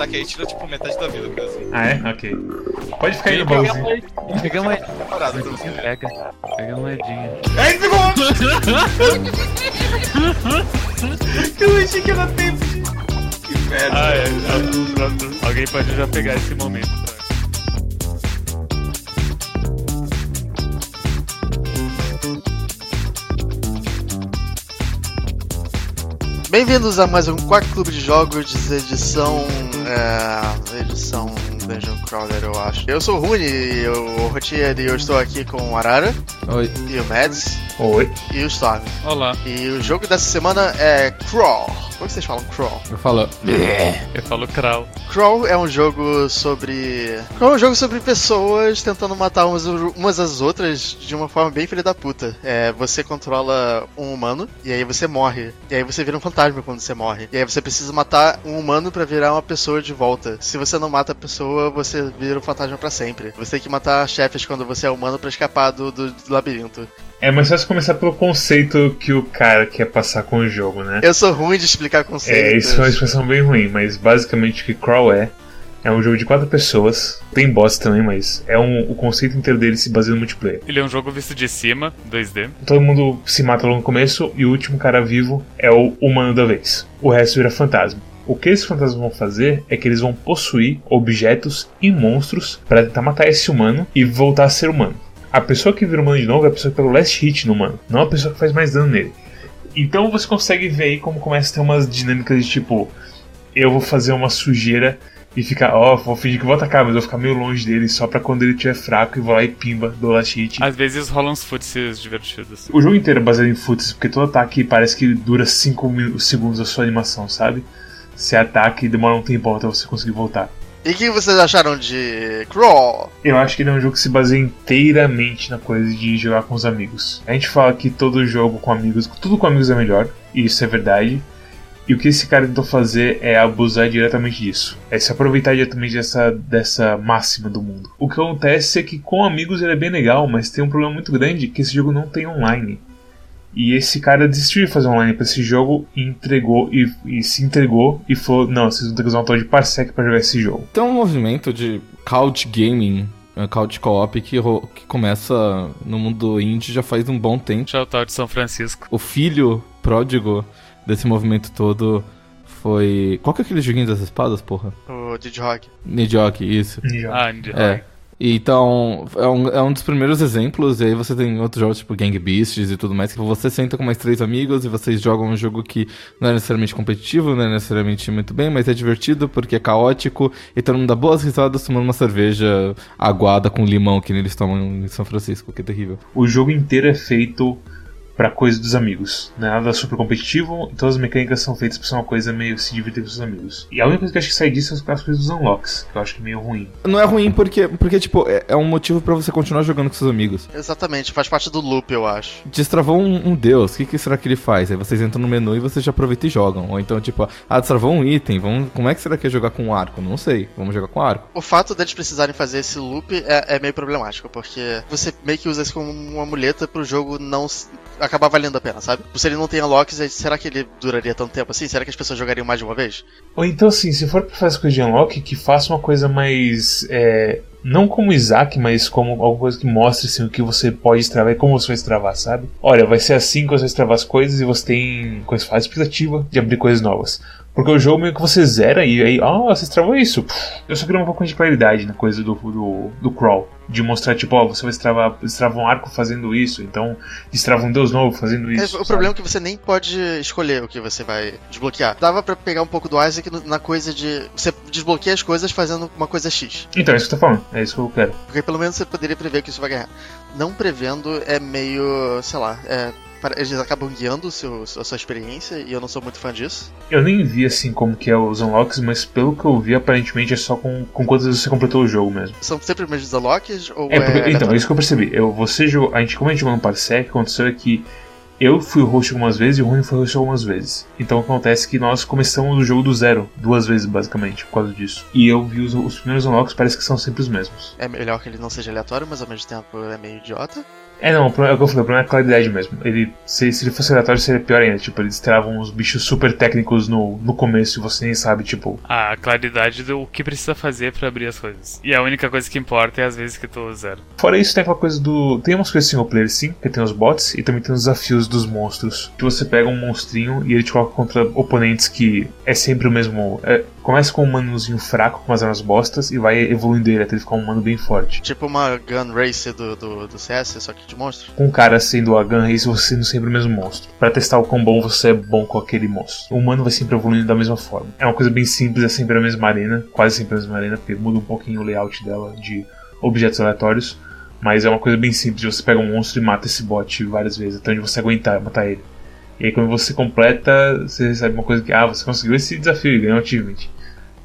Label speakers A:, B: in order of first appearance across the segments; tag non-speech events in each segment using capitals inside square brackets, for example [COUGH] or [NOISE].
A: ataque aí tira tipo metade da vida, coisa assim.
B: Ah, é? Ok. Pode ficar aí no
C: uma- Pega uma
A: Parada pra você.
C: Pega. Pega uma moedinha.
B: Ai, Eu achei que era tempo. Que merda.
C: Ah, é. é, pronto. Alguém pode já pegar esse momento. tá?
D: Bem-vindos a mais um Quarto Clube de Jogos, edição. É, edição Dungeon Crawler, eu acho. Eu sou o Rune, eu, o Rotier, e eu estou aqui com o Arara,
E: Oi.
D: e o Mads,
B: Oi.
D: e o Storm.
C: Olá.
D: E o jogo dessa semana é Crawl. Como que vocês falam Crawl?
E: Eu falo.
C: Eu falo Kral.
D: Crawl é um jogo sobre. Crawl é um jogo sobre pessoas tentando matar umas, umas às outras de uma forma bem filha da puta. É, você controla um humano e aí você morre. E aí você vira um fantasma quando você morre. E aí você precisa matar um humano pra virar uma pessoa de volta. Se você não mata a pessoa, você vira um fantasma pra sempre. Você tem que matar chefes quando você é humano pra escapar do, do labirinto.
B: É mais fácil começar pelo conceito que o cara quer passar com o jogo, né?
D: Eu sou ruim de explicar conceitos.
B: É, isso é uma expressão bem ruim, mas basicamente o que Crawl é é um jogo de quatro pessoas, tem boss também, mas é um, o conceito inteiro dele se baseia no multiplayer.
C: Ele é um jogo visto de cima, 2D.
B: Todo mundo se mata logo no começo e o último cara vivo é o humano da vez. O resto vira fantasma. O que esses fantasmas vão fazer é que eles vão possuir objetos e monstros para tentar matar esse humano e voltar a ser humano. A pessoa que vira humano de novo é a pessoa que pega o last hit no humano, não a pessoa que faz mais dano nele. Então você consegue ver aí como começa a ter umas dinâmicas de tipo, eu vou fazer uma sujeira e ficar, ó, vou fingir que vou atacar, mas vou ficar meio longe dele só pra quando ele estiver fraco e vou lá e pimba, dou last hit.
C: Às vezes rolam uns footsies divertidos.
B: O jogo inteiro é baseado em foots, porque todo ataque parece que dura 5 segundos a sua animação, sabe? Você ataca e demora um tempo até você conseguir voltar.
D: E o que vocês acharam de Crawl?
B: Eu acho que ele é um jogo que se baseia inteiramente na coisa de jogar com os amigos. A gente fala que todo jogo com amigos, tudo com amigos é melhor, e isso é verdade. E o que esse cara tentou fazer é abusar diretamente disso. É se aproveitar diretamente dessa, dessa máxima do mundo. O que acontece é que com amigos ele é bem legal, mas tem um problema muito grande que esse jogo não tem online. E esse cara desistiu de fazer online pra esse jogo e entregou e, e se entregou e falou: Não, vocês vão ter que usar um tal de Parsec pra jogar esse jogo.
E: Tem um movimento de couch gaming, eh, couch co-op, que, que começa no mundo indie já faz um bom tempo.
C: Shoutout de São Francisco.
E: O filho pródigo desse movimento todo foi. Qual que é aquele joguinho das espadas, porra?
D: O Didhog.
E: Nidhogg, isso.
C: Ah, Ninja
E: É. Então, é um, é um dos primeiros exemplos, e aí você tem outros jogos tipo Gang Beasts e tudo mais, que você senta com mais três amigos e vocês jogam um jogo que não é necessariamente competitivo, não é necessariamente muito bem, mas é divertido porque é caótico e todo mundo dá boas risadas tomando uma cerveja aguada com limão que eles tomam em São Francisco, que é terrível.
B: o jogo inteiro é feito pra coisa dos amigos. Não é nada super competitivo, todas as mecânicas são feitas pra ser uma coisa meio se divertir com seus amigos. E a única coisa que eu acho que sai disso são as coisas dos unlocks, que eu acho que é meio ruim.
E: Não é ruim porque, porque tipo, é, é um motivo pra você continuar jogando com seus amigos.
D: Exatamente, faz parte do loop, eu acho.
E: Destravou um, um deus, o que, que será que ele faz? Aí vocês entram no menu e vocês já aproveitam e jogam. Ou então, tipo, ah, destravou um item, vamos, como é que será que é jogar com um arco? Não sei, vamos jogar com arco.
D: O fato deles precisarem fazer esse loop é, é meio problemático, porque você meio que usa isso como uma muleta pro jogo não acabar valendo a pena, sabe? Se ele não tem unlocks, aí será que ele duraria tanto tempo assim? Será que as pessoas jogariam mais de uma vez?
B: Ou então, assim, se for pra fazer coisa de unlock, que faça uma coisa mais. é, não como Isaac, mas como alguma coisa que mostre assim, o que você pode destravar e como você vai destravar, sabe? Olha, vai ser assim que você vai destravar as coisas e você tem coisa faz expectativa de abrir coisas novas. Porque o jogo meio que você zera e aí, ah, você destravou isso. Eu só queria um pouco de claridade na coisa do, do, do crawl. De mostrar, tipo, ó, você vai destravar, destrava um arco fazendo isso, então destrava um deus novo fazendo
D: É,
B: isso.
D: o
B: sabe?
D: problema é que você nem pode escolher o que você vai desbloquear. Dava pra pegar um pouco do Isaac na coisa de. Você desbloqueia as coisas fazendo uma coisa X.
B: Então, é isso que eu tô falando, é isso que eu quero.
D: Porque pelo menos você poderia prever que isso vai ganhar. Não prevendo é meio. sei lá, é. Eles acabam guiando seu, a sua experiência e eu não sou muito fã disso.
B: Eu nem vi assim como que é os unlocks, mas pelo que eu vi, aparentemente é só com, com quantas vezes você completou o jogo mesmo.
D: São sempre os mesmos unlocks ou
B: É, porque, então, é isso que eu percebi. Eu, você jogou, a gente, como a gente jogou no Parsec, o que aconteceu é que eu fui o host algumas vezes e o Rony foi o host algumas vezes. Então acontece que nós começamos o jogo do zero, duas vezes basicamente, por causa disso. E eu vi os, os primeiros unlocks, parece que são sempre os mesmos.
D: É melhor que ele não seja aleatório, mas ao mesmo tempo é meio idiota.
B: É, não, o problema- é o que eu falei, o problema é a claridade mesmo. Ele, se, se ele fosse aleatório, seria pior ainda. Tipo, eles travam uns bichos super técnicos no, no começo e você nem sabe, tipo.
C: A claridade do que precisa fazer pra abrir as coisas. E a única coisa que importa é as vezes que tu zero.
B: Fora isso, tem aquela coisa do. Tem umas coisas single player sim, que tem os bots, e também tem os desafios dos monstros. Que você pega um monstrinho e ele te coloca contra oponentes que é sempre o mesmo. é, começa com um manozinho fraco, com umas armas bostas, e vai evoluindo ele até ele ficar um mano bem forte.
D: Tipo uma gun race do, do, do CS, só que de monstro.
B: Com o cara sendo a Gun Race, você sendo sempre o mesmo monstro. Pra testar o quão bom você é bom com aquele monstro. O humano vai sempre evoluindo da mesma forma. É uma coisa bem simples, é sempre a mesma arena, quase sempre a mesma arena, porque muda um pouquinho o layout dela de objetos aleatórios. Mas é uma coisa bem simples, você pega um monstro e mata esse bot várias vezes, até onde você aguentar matar ele. E aí quando você completa, você recebe uma coisa que, ah, você conseguiu esse desafio e ganhou um achievement.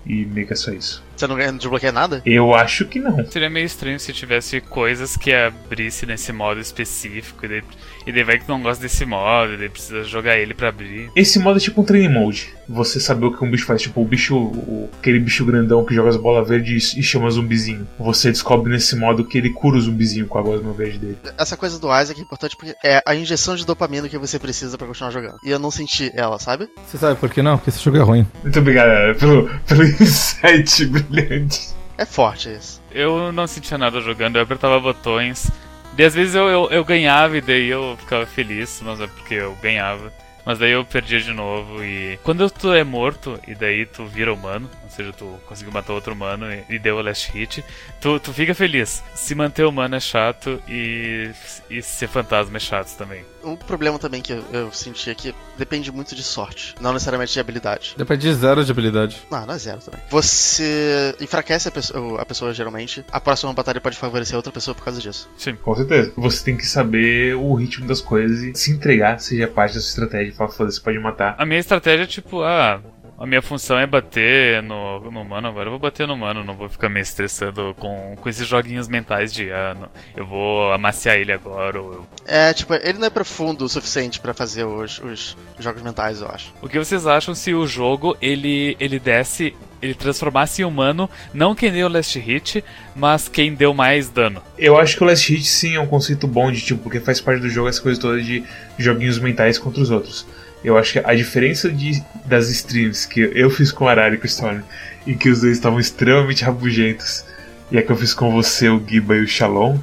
B: E meio que é só isso.
D: Você não ganha- não desbloqueia nada?
B: Eu acho que não.
C: Seria meio estranho se tivesse coisas que abrisse nesse modo específico. E daí, e daí vai que não gosta desse modo, e daí precisa jogar ele pra abrir.
B: Esse modo é tipo um training mode. Você saber o que um bicho faz. Tipo, o bicho. o- aquele bicho grandão que joga as bolas verdes e chama zumbizinho. Você descobre nesse modo que ele cura o zumbizinho com a gosma verde dele.
D: Essa coisa do Isaac é importante porque é a injeção de dopamina que você precisa pra continuar jogando. E eu não senti ela, sabe?
E: Você sabe por que não? Porque esse jogo é ruim.
B: Muito obrigado galera, pelo, pelo [LAUGHS] insight brilhante.
D: É forte isso.
C: Eu não sentia nada jogando, eu apertava botões. E às vezes eu, eu, eu ganhava e daí eu ficava feliz, mas é porque eu ganhava. Mas daí eu perdia de novo e. Quando tu é morto e daí tu vira humano, ou seja, tu conseguiu matar outro humano e, e deu o last hit, tu, tu fica feliz. Se manter humano é chato e, e ser fantasma é chato também.
D: Um problema também que eu, eu senti é que depende muito de sorte, não necessariamente de habilidade.
E: Depende de zero de habilidade.
D: Não, não é zero também. Você enfraquece a pessoa, a pessoa geralmente. A próxima batalha pode favorecer outra pessoa por causa disso.
C: Sim.
B: Com certeza. Você tem que saber o ritmo das coisas e se entregar, seja parte da sua estratégia. Fala, foda-se, pode matar.
C: A minha estratégia é tipo, ah, a minha função é bater no, no humano, agora eu vou bater no humano, não vou ficar me estressando com, com esses joguinhos mentais de, ah, não, eu vou amaciar ele agora, ou eu...
D: É, tipo, ele não é profundo o suficiente pra fazer os, os jogos mentais, eu acho.
C: O que vocês acham se o jogo, ele, ele desse, ele transformasse em humano, não quem deu o last hit, mas quem deu mais dano?
B: Eu acho que o Last Hit sim é um conceito bom de tipo, porque faz parte do jogo essa coisa toda de joguinhos mentais contra os outros. Eu acho que a diferença de, das streams que eu fiz com o Arari e com o Storm, em que os dois estavam extremamente rabugentos, e a que eu fiz com você, o Giba e o Shalom,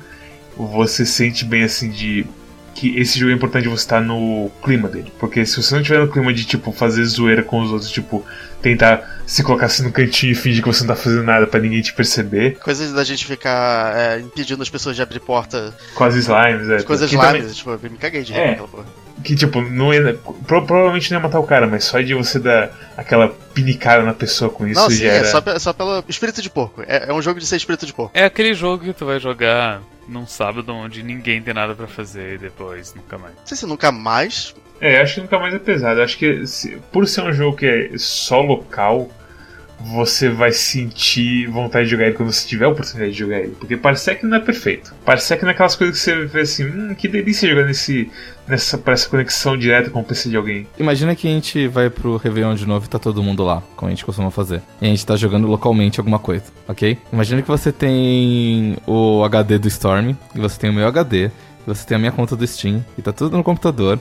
B: você sente bem assim de que esse jogo é importante você estar no clima dele. Porque se você não tiver no clima de tipo fazer zoeira com os outros, tipo, tentar se colocar assim no cantinho e fingir que você não tá fazendo nada pra ninguém te perceber,
D: Coisas da gente ficar é, impedindo as pessoas de abrir porta.
B: com as slimes, é.
D: Coisas
B: que também-
D: tipo, eu me caguei de rir
B: É.
D: porra.
B: Que tipo, não ia, pro- provavelmente não ia matar o cara, mas só de você dar aquela pinicada na pessoa com isso
D: Não, sim,
B: já
D: é
B: era.
D: só, pe- só pelo espírito de porco. É, é um jogo de ser espírito de porco.
C: É aquele jogo que tu vai jogar num sábado onde ninguém tem nada pra fazer e depois nunca mais.
D: Não sei se nunca mais.
B: É, acho que nunca mais é pesado. Acho que se- por ser um jogo que é só local, você vai sentir vontade de jogar ele quando você tiver a oportunidade de jogar ele. Porque Parsec não é perfeito. Parsec não é aquelas coisas que você vê assim, hum, que delícia jogar nesse, nessa, por essa conexão direta com o PC de alguém.
E: Imagina que a gente vai pro Réveillon de novo e tá todo mundo lá, como a gente costuma fazer. E a gente tá jogando localmente alguma coisa, ok? Imagina que você tem o HD do Storm, e você tem o meu HD, e você tem a minha conta do Steam, e tá tudo no computador.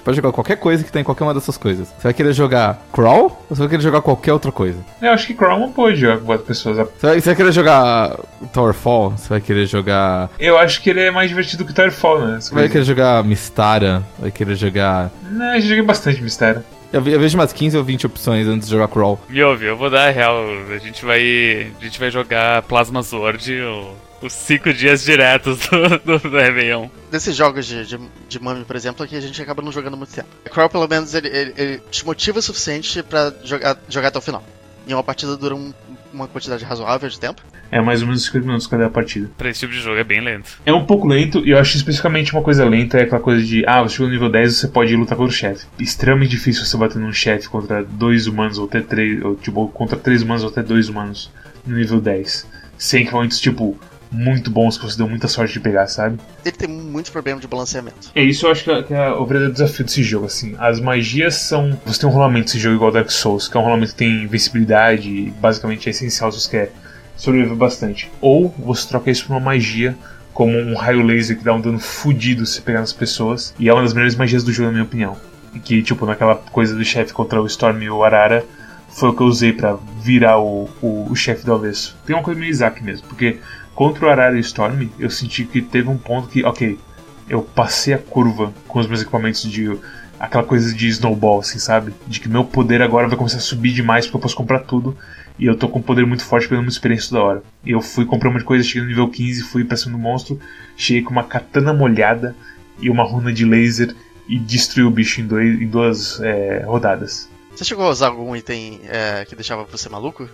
E: Você pode jogar qualquer coisa que tem em qualquer uma dessas coisas. Você vai querer jogar Crawl ou você vai querer jogar qualquer outra coisa?
B: Eu acho que Chrome não pode jogar com quatro pessoas.
E: Você vai, você vai querer jogar Towerfall? Você vai querer jogar.
B: Eu acho que ele é mais divertido que Towerfall, né?
E: Você vai querer jogar Mistara? Vai querer jogar.
B: Não, eu já joguei bastante Mistério.
E: Eu, ve- eu vejo umas 15 ou 20 opções antes de jogar Crawl.
C: Me ouve, eu vou dar a real. A gente vai. A gente vai jogar Plasma Sword o- os cinco dias diretos do, do, do Réveillon.
D: Desses jogos de, de, de Mummy, por exemplo, que a gente acaba não jogando muito tempo. O Crawl, pelo menos, ele, ele, ele te motiva o suficiente pra jogar, jogar até o final. E uma partida dura um- uma quantidade razoável de tempo.
B: É mais ou menos 50 minutos cada partida.
C: Pra esse tipo de jogo é bem lento.
B: É um pouco lento, e eu acho especificamente uma coisa lenta é aquela coisa de, ah, você chegou no nível 10 você pode lutar contra o chefe. Extremamente difícil você bater num chefe contra dois humanos ou até três, ou tipo, contra três humanos ou até dois humanos no nível 10. Sem equipamentos, tipo, muito bons que você deu muita sorte de pegar, sabe?
D: Ele tem muito problema de balanceamento.
B: É isso eu acho que é, que é o verdadeiro desafio desse jogo, assim. As magias são. Você tem um rolamento desse jogo igual Dark Souls, que é um rolamento que tem invencibilidade e basicamente é essencial se você quer sobreviver bastante. Ou você troca isso por uma magia como um raio laser que dá um dano fudido se pegar nas pessoas. E é uma das melhores magias do jogo, na minha opinião. E que, tipo, naquela coisa do chefe contra o Storm e o Arara, foi o que eu usei para virar o, o, o chefe do avesso. Tem uma coisa meio Isaac mesmo, porque contra o Arara e o Storm, eu senti que teve um ponto que, ok, eu passei a curva com os meus equipamentos de. aquela coisa de snowball, assim, sabe? De que meu poder agora vai começar a subir demais porque eu posso comprar tudo. E eu tô com um poder muito forte pela minha experiência da hora. E eu fui comprar uma coisa, cheguei no nível 15, fui pra cima do monstro, cheguei com uma katana molhada e uma runa de laser e destruí o bicho em, dois, em duas é, rodadas.
D: Você chegou a usar algum item é, que deixava você maluco?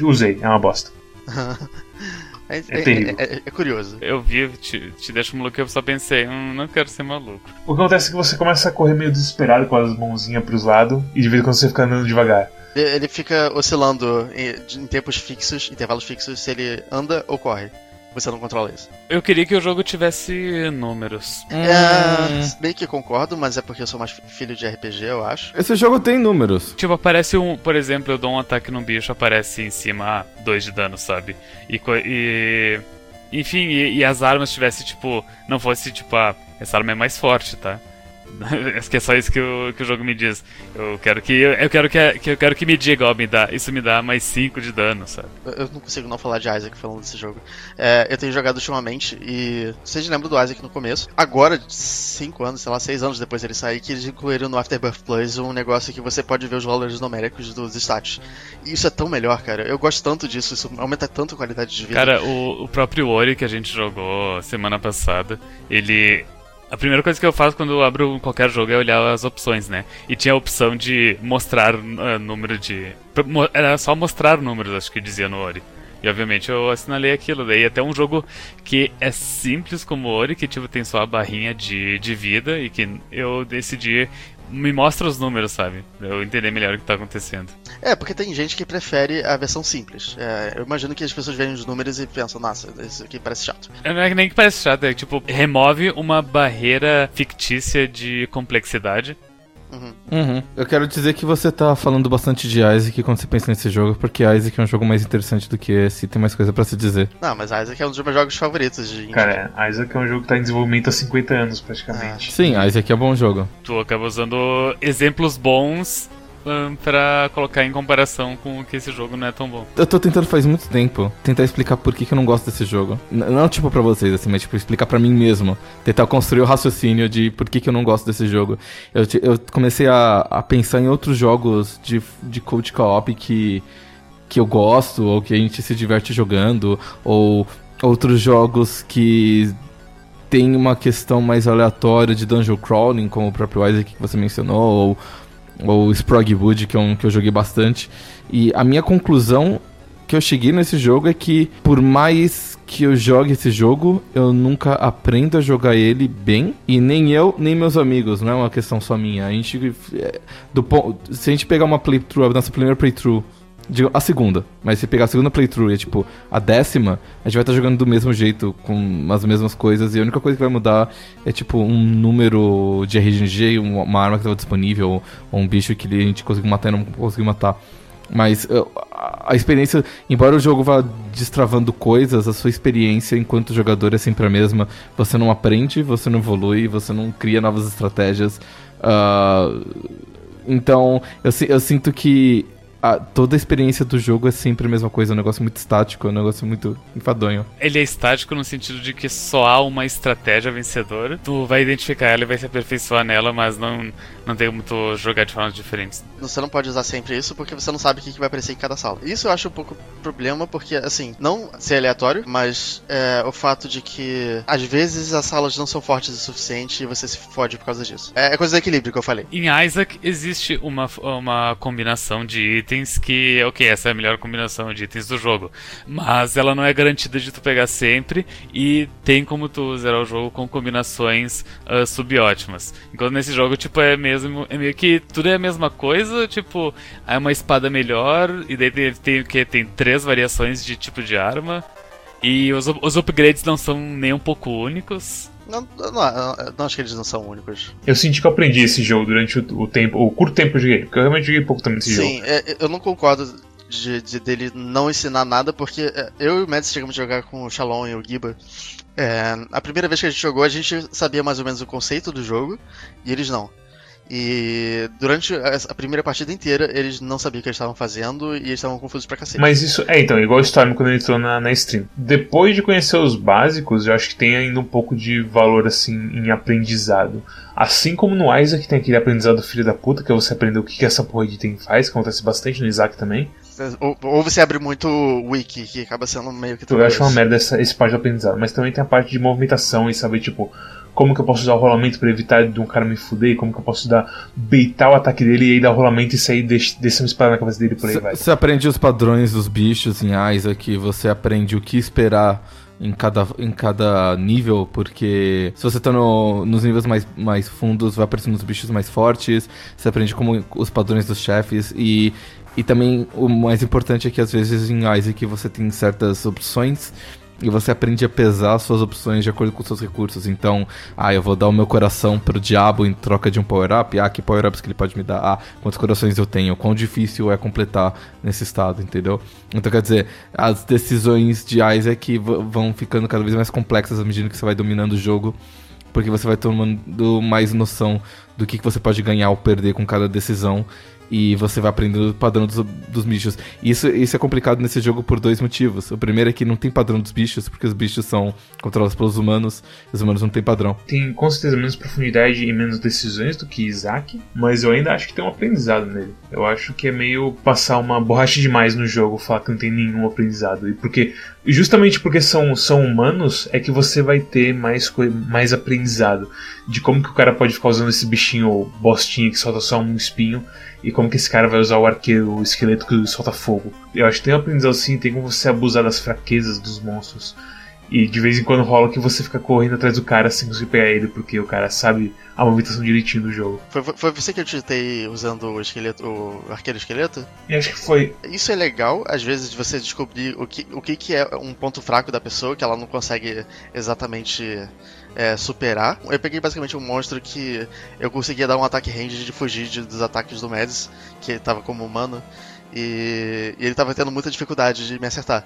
B: Usei, é uma bosta. [LAUGHS]
D: é,
B: É
D: é- é- é curioso.
C: Eu vi, te, te deixa maluco eu só pensei, hum, não quero ser maluco.
B: O que acontece é que você começa a correr meio desesperado com as mãozinhas pros lados e de vez em quando você fica andando devagar.
D: Ele ele fica oscilando em, em tempos fixos, intervalos fixos, se ele anda ou corre. Você não controla isso.
C: Eu queria que o jogo tivesse números.
D: É, bem que concordo, mas é porque eu sou mais fi- filho de RPG, eu acho.
E: Esse jogo tem números.
C: Tipo, aparece um, por exemplo, eu dou um ataque num bicho, aparece em cima, ah, 2 de dano, sabe? E. co- e enfim, e, e as armas tivesse, tipo, não fosse tipo, ah, essa arma é mais forte, tá? [LAUGHS] Que é só isso que o, que o jogo me diz. Eu quero que. Eu quero que, que eu quero que me diga, ó, me dá. Isso me dá mais 5 de dano, sabe?
D: Eu- Eu não consigo não falar de Isaac falando desse jogo. É, eu tenho jogado ultimamente e vocês lembram do Isaac no começo? Agora, 5 anos, sei lá, 6 anos depois dele sair, que eles incluíram no Afterbirth Plus um negócio que você pode ver os valores numéricos dos status. E isso é tão melhor, cara. Eu gosto tanto disso, isso aumenta tanto a qualidade de vida.
C: Cara, o, o próprio Ori que a gente jogou semana passada, ele. A primeira coisa que eu faço quando eu abro qualquer jogo é olhar as opções, né? E tinha a opção de mostrar ah, número de. Era só mostrar números, acho que dizia no Ori. E obviamente eu assinalei aquilo. Daí até um jogo que é simples como Ori, que tipo tem só a barrinha de, de vida e que eu decidi. Me mostra os números, sabe? Eu entender melhor o que tá acontecendo.
D: É, porque tem gente que prefere a versão simples. É, eu imagino que as pessoas veem os números e pensam, nossa, isso aqui parece chato.
C: É, Não é que nem que parece chato, é tipo, remove uma barreira fictícia de complexidade.
D: Uhum.
E: Uhum. Eu quero dizer que você tá falando bastante de Isaac quando você pensa nesse jogo, porque Isaac é um jogo mais interessante do que esse e tem mais coisa pra se dizer.
D: Não, mas Isaac é um dos meus jogos favoritos de indie.
B: Cara, Isaac é um jogo que tá em desenvolvimento há 50 anos praticamente.
E: Sim, Isaac é um bom jogo.
C: Tu acaba usando exemplos bons ahn, pra colocar em comparação com que esse jogo não é tão bom.
E: Eu tô tentando faz muito tempo tentar explicar por que, que eu não gosto desse jogo. N- não tipo pra vocês, assim, mas tipo explicar pra mim mesmo. Tentar construir o raciocínio de por que, que eu não gosto desse jogo. Eu, eu comecei a, a pensar em outros jogos de, de coach co-op que, que eu gosto, ou que a gente se diverte jogando, ou outros jogos que tem uma questão mais aleatória de dungeon crawling, como o próprio Isaac que você mencionou, ou, ou Sprogwood, que é um que eu joguei bastante. E a minha conclusão que eu cheguei nesse jogo é que, por mais que eu jogue esse jogo, eu nunca aprendo a jogar ele bem. E nem eu, nem meus amigos, não é uma questão só minha. A gente. é, do, se a gente pegar uma playthrough, a nossa primeira playthrough. Digo, a segunda, mas se pegar a segunda playthrough e é tipo a décima, a gente vai estar jogando do mesmo jeito, com as mesmas coisas, e a única coisa que vai mudar é tipo um número de RNG, um- uma arma que estava disponível, ou, um bicho que a gente conseguiu matar e não conseguiu matar. Mas uh, a experiência, embora o jogo vá destravando coisas, a sua experiência enquanto jogador é sempre a mesma. Você não aprende, você não evolui, você não cria novas estratégias. Ah, então, eu, eu sinto que a- toda a experiência do jogo é sempre a mesma coisa, é um negócio muito estático, é um negócio muito enfadonho.
C: Ele é estático no sentido de que só há uma estratégia vencedora. Tu vai identificar ela e vai se aperfeiçoar nela, mas não, não tem como tu jogar de formas diferentes.
D: Você não pode usar sempre isso porque você não sabe o que que vai aparecer em cada sala. Isso eu acho um pouco problema porque, assim, não ser aleatório, mas é, o fato de que às vezes as salas não são fortes o suficiente e você se fode por causa disso. É, é coisa do equilíbrio que eu falei.
C: Em Isaac existe uma, uma combinação de itens que, ok, essa é a melhor combinação de itens do jogo, mas ela não é garantida de tu pegar sempre e tem como tu zerar o jogo com combinações ah, subótimas. Enquanto nesse jogo, tipo, é mesmo, é meio que tudo é a mesma coisa, tipo, é uma espada melhor e daí tem, tem que tem três variações de tipo de arma. E os, os upgrades não são nem um pouco únicos.
D: Não, não, não, não acho que eles não são únicos.
B: Eu senti que eu aprendi esse jogo durante o, o tempo, o curto tempo que eu joguei, porque eu realmente joguei pouco também desse jogo.
D: Sim, é, eu não concordo de, de- dele não ensinar nada, porque é, eu e o Mads chegamos a jogar com o Shalom e o Giba. É, a primeira vez que a gente jogou, a gente sabia mais ou menos o conceito do jogo e eles não. E durante a primeira partida inteira, eles não sabiam o que eles estavam fazendo e eles estavam confusos pra cacete.
B: Mas isso é então, igual o Storm quando ele entrou na, na stream. Depois de conhecer os básicos, eu acho que tem ainda um pouco de valor assim em aprendizado. Assim como no Isaac tem aquele aprendizado filho da puta, que é você aprender o que, que essa porra de item faz, que acontece bastante no Isaac também.
D: Ou, ou você abre muito wiki, que acaba sendo meio que
B: Eu acho uma merda essa, esse parte do aprendizado. Mas também tem a parte de movimentação e saber, tipo, como que eu posso usar o rolamento pra evitar de um cara me fuder, como que eu posso dar, beitar o ataque dele e aí dar o rolamento e sair des- descer uma espada na cabeça dele por aí vai.
E: Você aprende os padrões dos bichos em Isaac, você aprende o que esperar em cada, em cada nível, porque se você tá no- nos níveis mais, mais fundos, vai aparecendo os bichos mais fortes, você aprende como os padrões dos chefes e, e também o mais importante é que às vezes em Isaac você tem certas opções e você aprende a pesar suas opções de acordo com seus recursos. Então, ah, eu vou dar o meu coração pro diabo em troca de um power-up. Ah, que power-ups que ele pode me dar? Ah, quantos corações eu tenho? Quão difícil é completar nesse estado, entendeu? Então, quer dizer, as decisões de Isaac v- vão ficando cada vez mais complexas à medida que você vai dominando o jogo. Porque você vai tomando mais noção do que, que você pode ganhar ou perder com cada decisão. E você vai aprendendo o padrão dos, dos bichos. E isso, isso é complicado nesse jogo por dois motivos. O primeiro é que não tem padrão dos bichos, porque os bichos são controlados pelos humanos, e os humanos não têm padrão.
B: Tem com certeza menos profundidade e menos decisões do que Isaac, mas eu ainda acho que tem um aprendizado nele. Eu acho que é meio passar uma borracha demais no jogo, falar que não tem nenhum aprendizado. E porque justamente porque são, são humanos é que você vai ter mais, mais aprendizado de como que o cara pode ficar usando esse bichinho bostinha que solta só um espinho e como que esse cara vai usar o arqueiro, o esqueleto que solta fogo. Eu acho que tem um aprendizado sim, tem como você abusar das fraquezas dos monstros. E de vez em quando rola que você fica correndo atrás do cara sem conseguir pegar ele, porque o cara sabe a movimentação direitinho do jogo.
D: Foi, foi- você que eu tentei usando o esqueleto, o arqueiro esqueleto?
B: E acho que foi.
D: Isso é legal, às vezes, de você descobrir o que, o que, que é um ponto fraco da pessoa, que ela não consegue exatamente é, superar. Eu peguei basicamente um monstro que eu conseguia dar um ataque range de fugir de- dos ataques do Mads, que ele tava como humano, e, e ele tava tendo muita dificuldade de me acertar.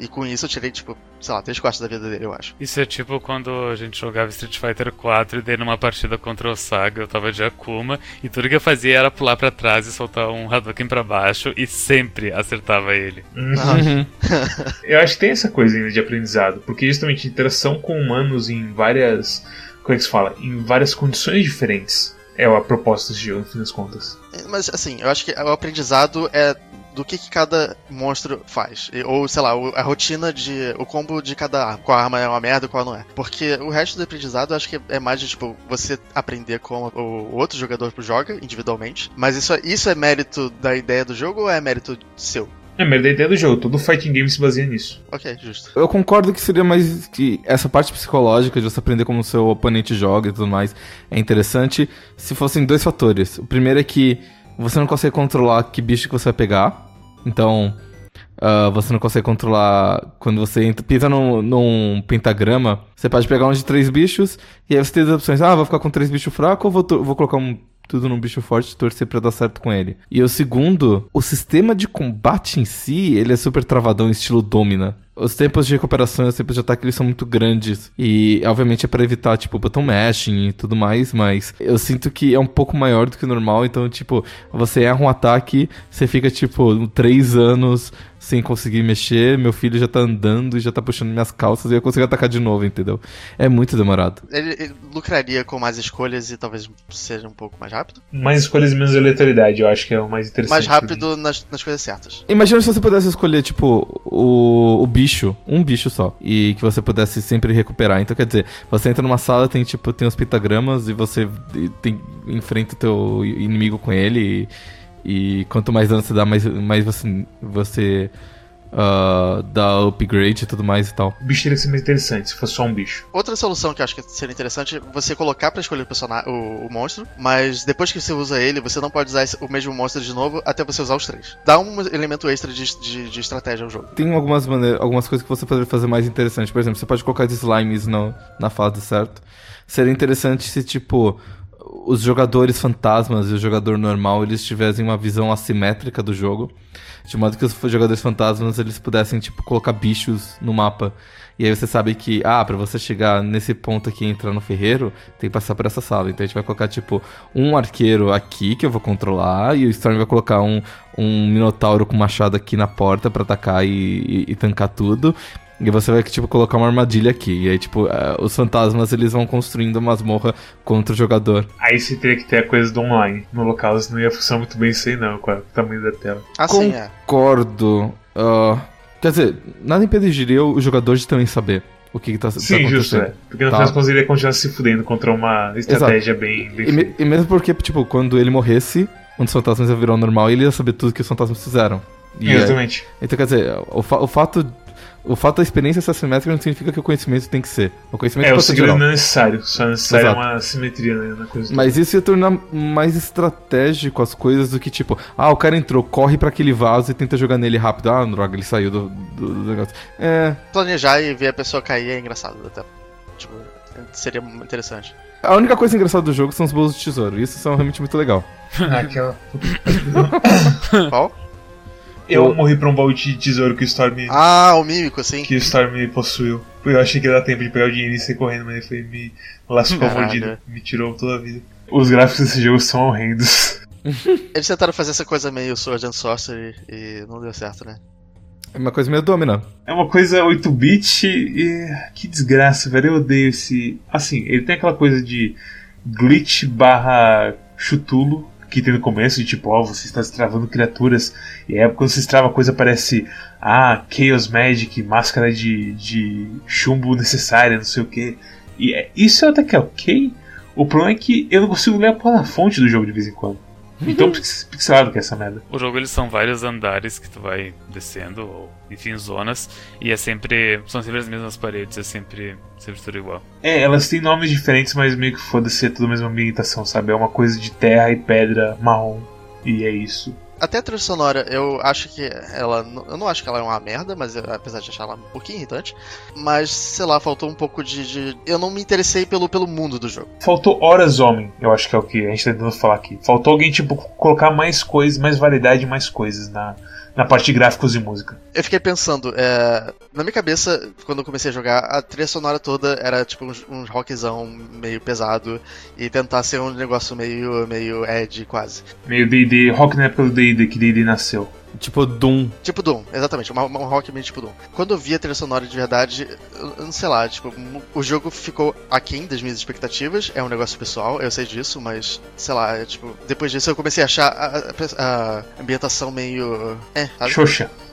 D: E com isso eu tirei, tipo, sei lá, três quartos da vida dele, eu acho.
C: Isso é tipo quando a gente jogava Street Fighter 4 e daí numa partida contra o Saga eu tava de Akuma e tudo que eu fazia era pular pra trás e soltar um Hadouken pra baixo e sempre acertava ele.
E: Uhum. [LAUGHS]
B: Eu acho que tem essa coisa ainda de aprendizado, porque justamente interação com humanos em várias. Como é que se fala? Em várias condições diferentes. É a proposta desse jogo, no fim das contas.
D: Mas assim, eu acho que o aprendizado é do que, que cada monstro faz. E- Ou, sei lá, o- a rotina de. o combo de cada arma. Qual arma é uma merda e qual não é. Porque o resto do aprendizado eu acho que é mais de tipo, você aprender como o outro jogador joga individualmente. Mas isso, é- isso é mérito da ideia do jogo ou é mérito seu?
B: É, mas da ideia do jogo, todo fighting game se baseia nisso.
D: Ok, justo.
E: Eu concordo que seria mais que essa parte psicológica de você aprender como o seu oponente joga e tudo mais é interessante se fossem dois fatores. O primeiro é que você não consegue controlar que bicho que você vai pegar. Então, ah, você não consegue controlar quando você entra, pisa num, num pentagrama. Você pode pegar um de três bichos e aí você tem as opções. Ah, vou ficar com três bichos fracos ou vou, vou colocar um tudo num bicho forte e torcer pra dar certo com ele. E o segundo, o sistema de combate em si, ele é super travadão, estilo Domina. Os tempos de recuperação e os tempos de ataque eles são muito grandes. E, obviamente, é pra evitar, tipo, button mashing e tudo mais, mas eu sinto que é um pouco maior do que o normal. Então, tipo, você erra um ataque, você fica, tipo, três anos sem conseguir mexer. Meu filho já tá andando e já tá puxando minhas calças e eu consigo atacar de novo, entendeu? É muito demorado.
D: Ele, ele lucraria com mais escolhas e talvez seja um pouco mais rápido.
B: Mais escolhas e menos aleatoriedade, eu acho que é o mais interessante.
D: Mais
B: mim.
D: rápido nas, nas coisas certas.
E: Imagina se você pudesse escolher, tipo, o, o bicho, um bicho só, e que você pudesse sempre recuperar. Então, quer dizer, você entra numa sala, tem, tipo, tem os pentagramas e você tem, enfrenta o teu inimigo com ele e, e quanto mais dano você dá, mais, mais você, você ah, dá upgrade e tudo mais e tal.
B: O bicho teria que ser mais interessante se fosse só um bicho.
D: Outra solução que eu acho que seria interessante é você colocar pra escolher o, personagem, o, o monstro, mas depois que você usa ele, você não pode usar esse- o mesmo monstro de novo até você usar os três. Dá um elemento extra de, de, de estratégia ao jogo.
E: Tem algumas, maneiras, algumas coisas que você poderia fazer mais interessante. Por exemplo, você pode colocar slimes no, na fase certo. Seria interessante se, tipo, os jogadores fantasmas e o jogador normal eles tivessem uma visão assimétrica do jogo, de modo que os jogadores fantasmas eles pudessem tipo colocar bichos no mapa. E aí você sabe que, ah, pra você chegar nesse ponto aqui e entrar no ferreiro, tem que passar por essa sala. Então a gente vai colocar, tipo, um arqueiro aqui que eu vou controlar, e o Storm vai colocar um, um minotauro com machado aqui na porta para atacar e, e, e tancar tudo. E você vai, tipo, colocar uma armadilha aqui. E aí, tipo, uh, os fantasmas, eles vão construindo uma masmorra contra o jogador.
B: Aí você teria que ter a coisa do online. No local não ia funcionar muito bem isso aí, não, com o tamanho da tela.
D: Ah, sim, é.
E: Concordo. Uh, quer dizer, nada impediria o jogador de também saber o que, que tá,
B: Sim,
E: tá acontecendo.
B: justo, é. Porque no
E: Tá.
B: final das contas ele ia continuar se fudendo contra uma estratégia bem, bem
E: E, me- e mesmo porque, tipo, quando ele morresse, um dos fantasmas ia virar normal e ele ia saber tudo que os fantasmas fizeram. E é-
B: Exatamente.
E: então, quer dizer, o, fa- o fato. O fato da experiência ser assimétrica não significa que o conhecimento tem que ser. O conhecimento
B: É, o
E: pode ser
B: segredo não é necessário, só é necessário
E: Exato.
B: uma simetria né, na coisa.
E: Mas isso ia tornar mais estratégico as coisas do que tipo, ah, o cara entrou, corre pra aquele vaso e tenta jogar nele rápido. Ah, droga, ele saiu do, do, do negócio. É.
D: Planejar e ver a pessoa cair é engraçado até. Tipo, seria interessante.
E: A única coisa engraçada do jogo são os bolos de tesouro. Isso são realmente muito legal. [LAUGHS]
B: Aquela...
D: Qual? [LAUGHS]
B: Eu
E: O-
B: morri pra um baú de tesouro que o Storm,
D: Ah, o mímico, sim.
B: que o Storm possuiu. Eu achei que ia dar tempo de pegar o dinheiro e sair correndo, mas ele foi me lascou mordida, me tirou toda a vida. Os gráficos desse jogo são horrendos. [LAUGHS]
D: Eles tentaram fazer essa coisa meio Sword and Sorcery e não deu certo, né?
E: É uma coisa meio domina.
B: É uma coisa 8-bit e. Que desgraça, velho. Eu odeio esse. Assim, ele tem aquela coisa de glitch barra chutulo que tem no começo, de tipo, ó, você está destravando criaturas. E aí quando você destrava coisa parece. Ah, Chaos Magic, máscara de, de chumbo necessária, não sei o que. E é- isso até que é ok. O problema é que eu não consigo ler a porra na fonte do jogo de vez em quando. Então pix- pixelado que é essa merda.
C: O jogo eles são vários andares que tu vai descendo, ou enfim, zonas, e é sempre. São sempre as mesmas paredes, é sempre, sempre tudo igual.
B: É, elas têm nomes diferentes, mas meio que foda-se, é tudo a mesma ambientação, sabe? É uma coisa de terra e pedra marrom. E é isso.
D: Até a trilha sonora, eu acho que ela. Eu não acho que ela é uma merda, mas eu- apesar de achar ela um pouquinho irritante. Mas, sei lá, faltou um pouco de. de- eu não me interessei pelo, pelo mundo do jogo.
B: Faltou horas homem, eu acho que é o que a gente tá tentando falar aqui. Faltou alguém, tipo, colocar mais coisas, mais variedade, mais coisas na, na parte de gráficos e música.
D: Eu fiquei pensando, é, na minha cabeça, quando eu comecei a jogar, a trilha sonora toda era tipo um, um rockzão meio pesado e tentar ser um negócio meio, meio edgy quase.
B: Meio D&D, rock na época do D&D, que D&D nasceu.
E: Tipo Doom.
D: Tipo Doom, exatamente, uma, uma- um rock meio tipo Doom. Quando eu vi a trilha sonora de verdade, eu, eu não sei lá, tipo, o jogo ficou aquém das minhas expectativas, é um negócio pessoal, eu sei disso, mas sei lá, é, tipo, depois disso eu comecei a achar a, a- a ambientação meio. É, sabe?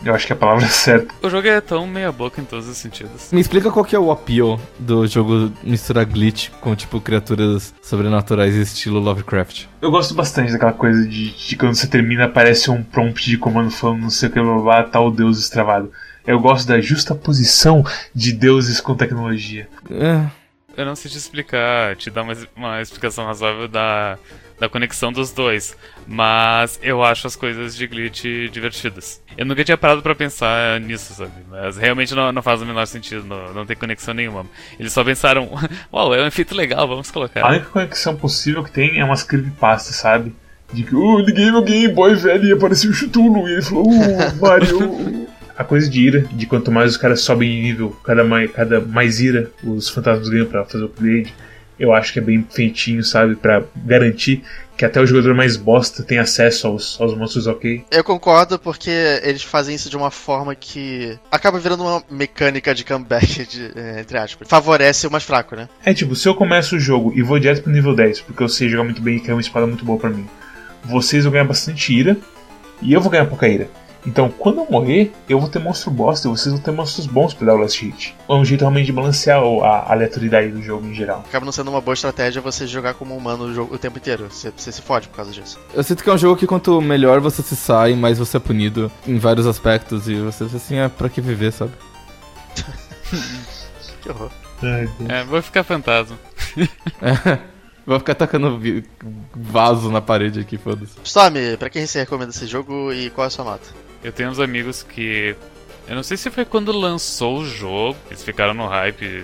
B: Eu acho que é a palavra [LAUGHS] certa.
C: O jogo é tão meia-boca em todos os sentidos.
E: Me explica qual que é o appeal do jogo misturar glitch com, tipo, criaturas sobrenaturais estilo Lovecraft.
B: Eu gosto bastante daquela coisa de, de quando você termina aparece um prompt de comando falando não sei o que, blá, blá, blá, tal deus estravado. Eu gosto da justa posição de deuses com tecnologia.
E: É.
C: Eu não sei te explicar, te dar uma, uma explicação razoável da, da conexão dos dois, mas eu acho as coisas de glitch divertidas. Eu nunca tinha parado pra pensar nisso, sabe? Mas realmente não, não faz o menor sentido, não, não tem conexão nenhuma. Eles só pensaram, [LAUGHS] uau, é um efeito legal, vamos
B: A
C: colocar.
B: única conexão possível que tem é umas creepypastas, sabe? De que, oh, liguei meu Game Boy velho e apareceu o Chutulo. E ele falou, uh, [LAUGHS] Mario. A coisa de ira, de quanto mais os caras sobem de nível, cada mais, cada mais ira os fantasmas ganham pra fazer o upgrade. Eu acho que é bem feitinho, sabe? Pra garantir que até o jogador mais bosta tem acesso aos, aos monstros ok.
D: Eu concordo porque eles fazem isso de uma forma que acaba virando uma mecânica de comeback, [LAUGHS] de, é, entre aspas. Favorece o mais fraco, né?
B: É tipo, se eu começo o jogo e vou direto pro nível 10, porque eu sei jogar muito bem e que é uma espada muito boa pra mim, vocês vão ganhar bastante ira e eu vou ganhar pouca ira. Então, quando eu morrer, eu vou ter monstro bosta e vocês vão ter monstros bons pra dar o last hit. É um jeito realmente de balancear a aleatoriedade do jogo em geral.
D: Acaba não sendo uma boa estratégia você jogar como humano o, jogo, o tempo inteiro. Você, você se fode por causa disso.
E: Eu sinto que é um jogo que quanto melhor você se sai, mais você é punido em vários aspectos. E você assim, é pra que viver, sabe? [LAUGHS]
D: Que horror.
B: Ai.
C: É, vou ficar fantasma. [LAUGHS]
E: Vou ficar tacando vaso na parede aqui, foda-se.
D: Storm, pra quem você recomenda esse jogo e qual é a sua nota?
C: Eu tenho uns amigos que. Eu não sei se foi quando lançou o jogo, eles ficaram no hype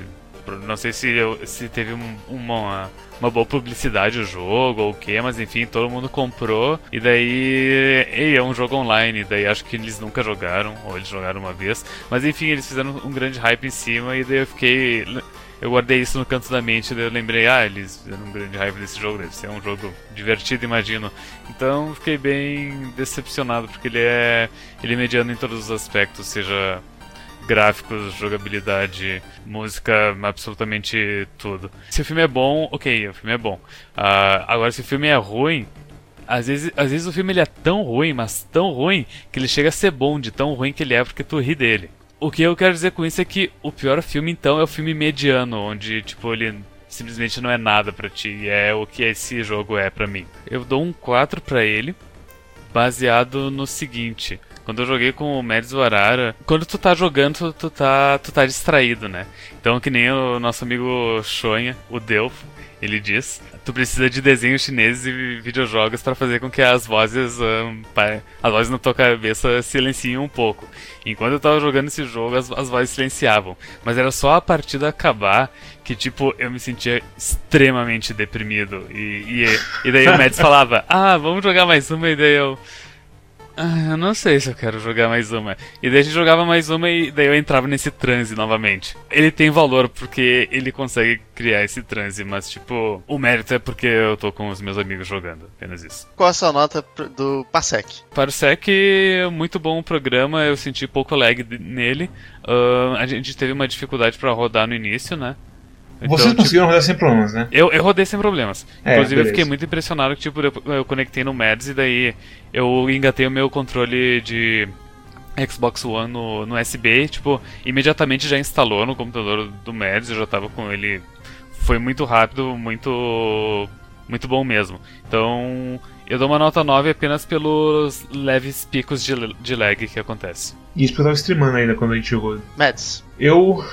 C: Não sei se, se teve um, uma, uma boa publicidade o jogo ou o que, mas enfim, todo mundo comprou. E daí. Ei, é um jogo online. Daí acho que eles nunca jogaram, ou eles jogaram uma vez. Mas enfim, eles fizeram um grande hype em cima. E daí eu fiquei. Eu guardei isso no canto da mente, daí eu lembrei, ah, eles fizeram um grande hype desse jogo, deve ser um jogo divertido, imagino. Então fiquei bem decepcionado, porque ele é. Ele é mediano em todos os aspectos, seja gráficos, jogabilidade, música, absolutamente tudo. Se o filme é bom, ok, o filme é bom. Uh, agora, se o filme é ruim, às vezes, às vezes o filme ele é tão ruim, mas tão ruim, que ele chega a ser bom de tão ruim que ele é porque tu ri dele. O que eu quero dizer com isso é que o pior filme, então, é o filme mediano, onde, tipo, ele simplesmente não é nada para ti, e é o que esse jogo é para mim. Eu dou um 4 para ele, baseado no seguinte. Quando eu joguei com o Mads Arara, quando tu tá jogando, tu, tu, tá, tu tá distraído, né? Então, que nem o nosso amigo Shonha, o Delfo, ele diz, tu precisa de desenhos chineses e videojogos para fazer com que as vozes, um, as vozes na tua cabeça silenciem um pouco. Enquanto eu tava jogando esse jogo, as, as vozes silenciavam. Mas era só a partida acabar que, tipo, eu me sentia extremamente deprimido. E, e, e daí o [LAUGHS] Mads falava, ah, vamos jogar mais uma, e daí eu... Ah, eu não sei se eu quero jogar mais uma. E daí a gente jogava mais uma e daí eu entrava nesse transe novamente. Ele tem valor porque ele consegue criar esse transe, mas tipo, o mérito é porque eu tô com os meus amigos jogando. Apenas isso.
D: Qual a sua nota do Parsec?
C: Parsec, muito bom o programa, eu senti pouco lag nele. Uh, a gente teve uma dificuldade para rodar no início, né?
B: Então, Vocês conseguiram tipo, rodar sem problemas, né?
C: Eu, eu rodei sem problemas. É, Inclusive, beleza. eu fiquei muito impressionado que tipo, eu, eu conectei no Mads e daí eu engatei o meu controle de Xbox One no, no USB, tipo, imediatamente já instalou no computador do Mads, eu já tava com ele. Foi muito rápido, muito muito bom mesmo. Então, eu dou uma nota 9 apenas pelos leves picos de, de lag que acontece.
B: E isso eu tava streamando ainda quando a gente jogou.
D: Mads.
B: Eu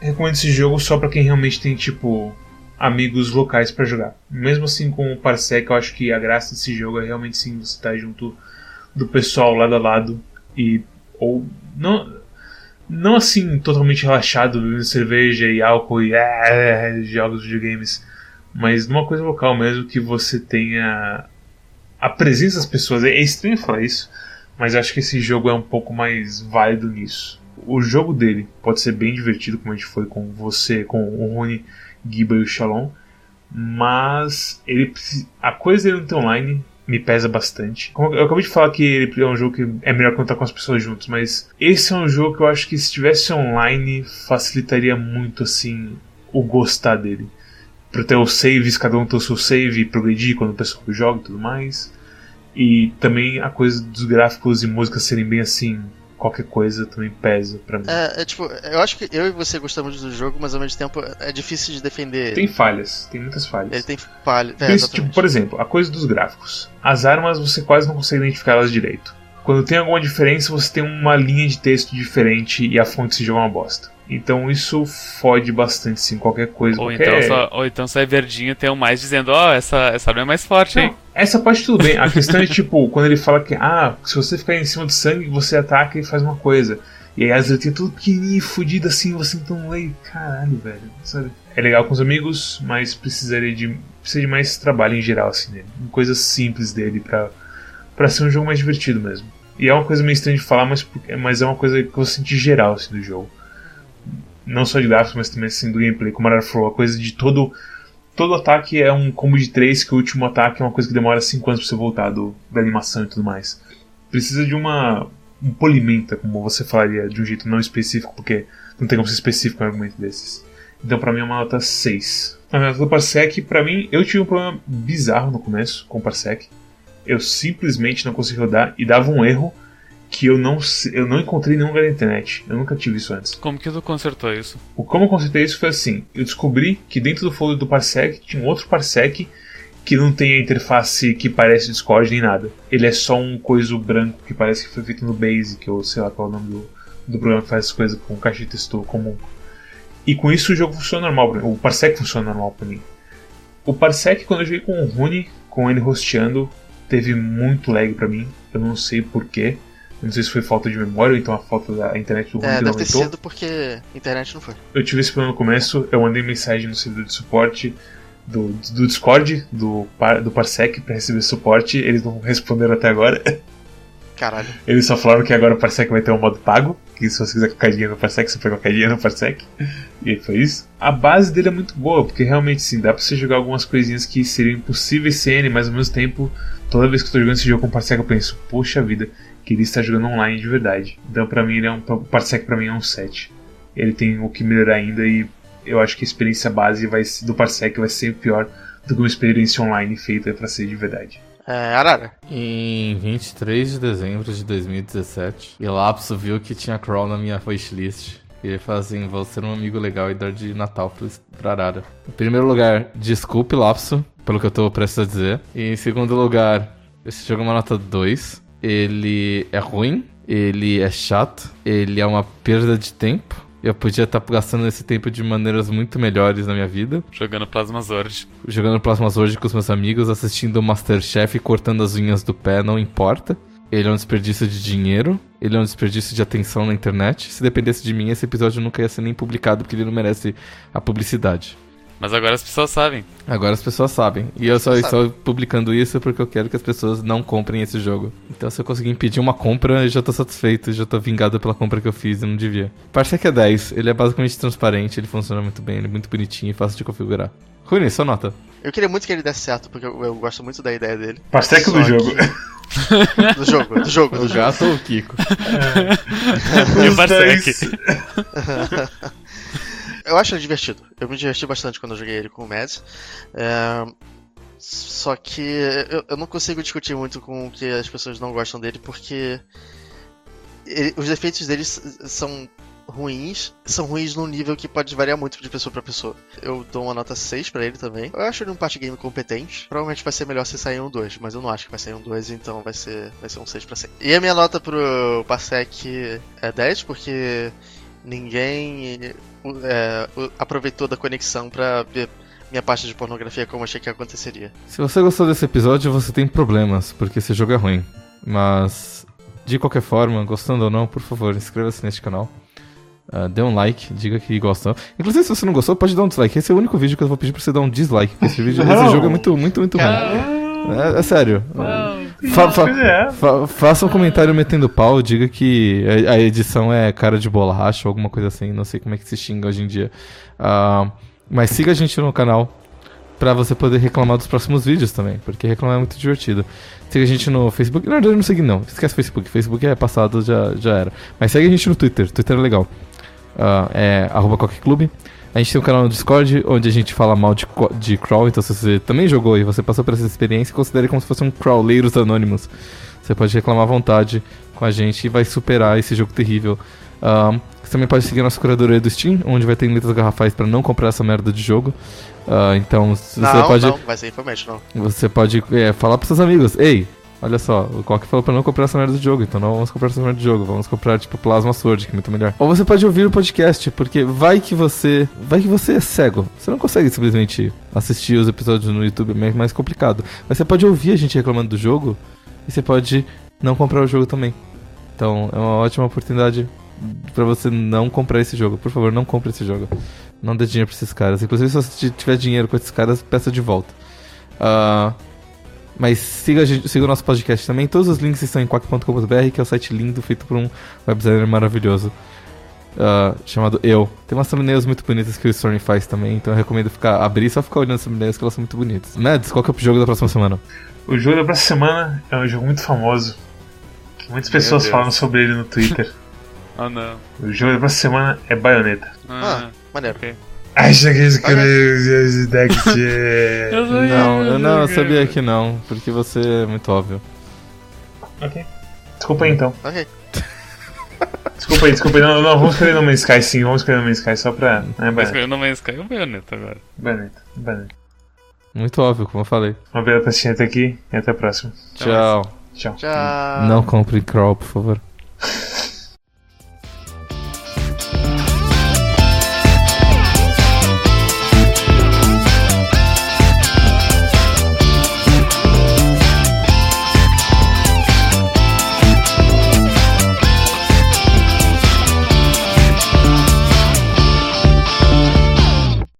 B: recomendo esse jogo só para quem realmente tem, tipo, amigos locais para jogar. Mesmo assim, com o Parsec, eu acho que a graça desse jogo é realmente sim você estar tá junto do pessoal lado a lado e. ou. não. Não assim, totalmente relaxado, bebendo cerveja e álcool e é, jogos de videogames, mas numa coisa local mesmo que você tenha a presença das pessoas. É estranho falar isso, mas acho que esse jogo é um pouco mais válido nisso o jogo dele pode ser bem divertido, como a gente foi com você, com o Rony, Giba e o Shalom, mas ele a coisa dele não ter online me pesa bastante. Eu acabei de falar que ele é um jogo que é melhor contar com as pessoas juntos, mas esse é um jogo que eu acho que se tivesse online facilitaria muito assim o gostar dele. Pra ter os saves, cada um ter o seu save e progredir quando o pessoal joga e tudo mais. E também a coisa dos gráficos e músicas serem bem assim qualquer coisa também pesa pra mim.
D: É, é, tipo, eu acho que eu e você gostamos do jogo, mas ao mesmo tempo é difícil de defender.
B: Tem falhas, tem muitas falhas.
D: Ele tem falhas.
B: É, tipo, por exemplo, a coisa dos gráficos. As armas você quase não consegue identificar elas direito. Quando tem alguma diferença, você tem uma linha de texto diferente e a fonte se joga uma bosta. Então isso fode bastante, sim, qualquer coisa.
C: Ou,
B: qualquer...
C: Então, só, ou então sai verdinho tem um mais dizendo, ó, oh, essa, essa arma é mais forte, hein?
B: Essa parte tudo bem. A questão é tipo, [LAUGHS] quando ele fala que, ah, se você ficar em cima do sangue, você ataca e faz uma coisa. E aí as letrinhas tudo pequenininho, fodido assim, você então lê, caralho, velho, sabe? É legal com os amigos, mas precisaria de, precisa de mais trabalho em geral, assim, nele. Coisas simples dele pra, pra ser um jogo mais divertido mesmo. E é uma coisa meio estranha de falar, mas, mas é uma coisa que eu senti geral, assim, do jogo não só de gráficos, mas também assim do gameplay, como a a coisa de todo todo ataque é um combo de 3, que o último ataque é uma coisa que demora 5 anos pra você voltar do, da animação e tudo mais. Precisa de uma um polimenta, como você falaria, de um jeito não específico, porque não tem como ser específico um argumento desses. Então pra mim é uma nota 6. A nota do Parsec, pra mim, eu tive um problema bizarro no começo com o Parsec. Eu simplesmente não consegui rodar e dava um erro que eu não, eu não encontrei nenhum lugar na internet. Eu nunca tive isso antes.
C: Como que tu consertou isso?
B: O como eu consertei isso foi assim: eu descobri que dentro do folder do Parsec tinha um outro Parsec que não tem a interface que parece Discord nem nada. Ele é só um coisa branco que parece que foi feito no Basic, ou sei lá qual é o nome do, do programa que faz as coisas com caixa de texto comum. E com isso o jogo funciona normal, o Parsec funciona normal pra mim. O Parsec, quando eu joguei com o Rune, com ele hosteando, teve muito lag pra mim. Eu não sei porquê não sei se foi falta de memória ou então a falta da internet do Rony
D: É,
B: que não
D: deve ter
B: aguentou.
D: sido porque internet não foi.
B: Eu tive esse problema no começo, eu mandei mensagem no servidor de suporte do, do Discord, do, par- do Parsec, pra receber suporte. Eles não responderam até agora.
D: Caralho.
B: Eles só falaram que agora o Parsec vai ter um modo pago. Que se você quiser colocar dinheiro no Parsec, você pode colocar dinheiro no Parsec. E foi isso. A base dele é muito boa, porque realmente sim, dá pra você jogar algumas coisinhas que seriam impossíveis sem mas ao mesmo tempo, toda vez que eu tô jogando esse jogo com Parsec, eu penso, poxa vida, queria estar jogando online de verdade. Então pra mim ele é um. O Parsec pra mim é um 7. Ele tem o que melhorar ainda e eu acho que a experiência base vai, do Parsec vai ser pior do que uma experiência online feita pra ser de verdade.
D: É, Arara.
E: Em 23 de dezembro de 2017, Elapso viu que tinha crawl na minha wishlist. E ele falou assim: vou ser um amigo legal e dar de Natal pra Arara. Em primeiro lugar, desculpe, Lapso, pelo que eu tô prestes a dizer. E em segundo lugar, esse jogo é uma nota 2. Ele é ruim, ele é chato, ele é uma perda de tempo. Eu podia estar gastando esse tempo de maneiras muito melhores na minha vida
C: Jogando Plasma Zord.
E: jogando Plasma Sword com os meus amigos, assistindo o Masterchef e cortando as unhas do pé, não importa. Ele é um desperdício de dinheiro, ele é um desperdício de atenção na internet. Se dependesse de mim, esse episódio nunca ia ser nem publicado porque ele não merece a publicidade.
C: Mas agora as pessoas sabem.
E: Agora as pessoas sabem. E eu só estou publicando isso porque eu quero que as pessoas não comprem esse jogo. Então se eu conseguir impedir uma compra, eu já tô satisfeito, já tô vingado pela compra que eu fiz e não devia. Parsec é 10, ele é basicamente transparente, ele funciona muito bem, ele é muito bonitinho e fácil de configurar. Rune, sua nota.
D: Eu queria muito que ele desse certo, porque eu, eu gosto muito da ideia dele.
B: Parsec
D: Só
B: do jogo.
D: que- Do jogo, do jogo, do
E: O
D: jogo.
E: gato ou o Kiko?
C: E o Parsec. [LAUGHS]
D: Eu acho ele divertido. Eu me diverti bastante quando eu joguei ele com o Mads. É, Só que eu, eu não consigo discutir muito com o que as pessoas não gostam dele, porque ele- os defeitos dele são ruins, são ruins num nível que pode variar muito de pessoa pra pessoa. Eu dou uma nota 6 pra ele também. Eu acho ele um party game competente. Provavelmente vai ser melhor se sair um 2, mas eu não acho que vai sair um 2, então vai ser, vai ser um 6 pra 100. E a minha nota pro Parsec é 10, porque ninguém é, aproveitou da conexão pra ver minha parte de pornografia como eu achei que aconteceria.
E: Se você gostou desse episódio, você tem problemas, porque esse jogo é ruim. Mas, de qualquer forma, gostando ou não, por favor, inscreva-se neste canal. Ah, dê um like, diga que gostou. Inclusive, se você não gostou, pode dar um dislike. Esse é o único vídeo que eu vou pedir pra você dar um dislike. Porque esse, [LAUGHS] vídeo, esse
B: Não.
E: jogo é muito, muito, muito ruim. É, é sério. Fa- fa-
B: É.
E: fa- faça um comentário metendo pau, diga que a edição é cara de bolacha ou alguma coisa assim. Não sei como é que se xinga hoje em dia. Ah, mas siga a gente no canal pra você poder reclamar dos próximos vídeos também, porque reclamar é muito divertido. Siga a gente no Facebook. Na verdade, não segue não. Esquece o Facebook. Facebook é passado, já, já era. Mas segue a gente no Twitter. Twitter é legal. Ah, é arroba Coque Clube. A gente tem um canal no Discord onde a gente fala mal de, de crawl. Então, se você também jogou e você passou por essa experiência, considere como se fosse um crawleiros anônimos. Você pode reclamar à vontade com a gente e vai superar esse jogo terrível. Você também pode seguir a nossa curadoria do Steam, onde vai ter letras garrafais pra não comprar essa merda de jogo. Ah, então, você
D: não,
E: pode.
D: não, vai ser não.
E: Você pode é, falar pros seus amigos, ei, olha só, o Coque falou pra não comprar merda de jogo, então não vamos comprar merda de jogo, vamos comprar, tipo, Plasma Sword, que é muito melhor. Ou você pode ouvir o podcast, porque vai que você. Vai que você é cego. Você não consegue simplesmente assistir os episódios no YouTube, é mais- complicado. Mas você pode ouvir a gente reclamando do jogo e você pode não comprar o jogo também. Então é uma ótima oportunidade pra você não comprar esse jogo. Por favor, não compre esse jogo. Não dê dinheiro pra esses caras. Inclusive, se você tiver dinheiro com esses caras, peça de volta. Ah, mas siga, a gente- siga o nosso podcast também. Todos os links estão em quack.com.br, que é o site lindo feito por um web designer maravilhoso ah, chamado Eu. Tem umas thumbnails muito bonitas que o Storm faz também, então eu recomendo ficar, abrir e só ficar olhando as thumbnails que elas são muito bonitas. Mads, qual que é o jogo da próxima semana?
B: O jogo da próxima semana é um jogo muito famoso. Que muitas
C: Meu
B: pessoas
C: Deus.
B: falam sobre ele no Twitter.
C: Oh [LAUGHS] não.
B: o jogo da próxima semana é Bayonetta.
C: Ah,
D: Maneiro.
C: ok.
B: Acha que. [LAUGHS]
C: Eu sou
E: Não, eu não, eu sabia que não, porque você é muito óbvio.
B: Ok. Desculpa aí então.
D: Ok.
B: Desculpa aí, desculpa aí. Não, não, vamos escrever no Man's Sky sim, vamos escrever no Man's Sky só pra. É,
C: Mas
B: Bayonetta.
C: eu não mais caiu o Bayonetta agora.
B: Bayonetta. Bayonetta.
E: Muito óbvio, como eu falei.
B: Obrigado por assistir até aqui e até a próxima.
E: Tchau.
B: Tchau.
D: Já.
E: Não compre crawl, por favor. [LAUGHS]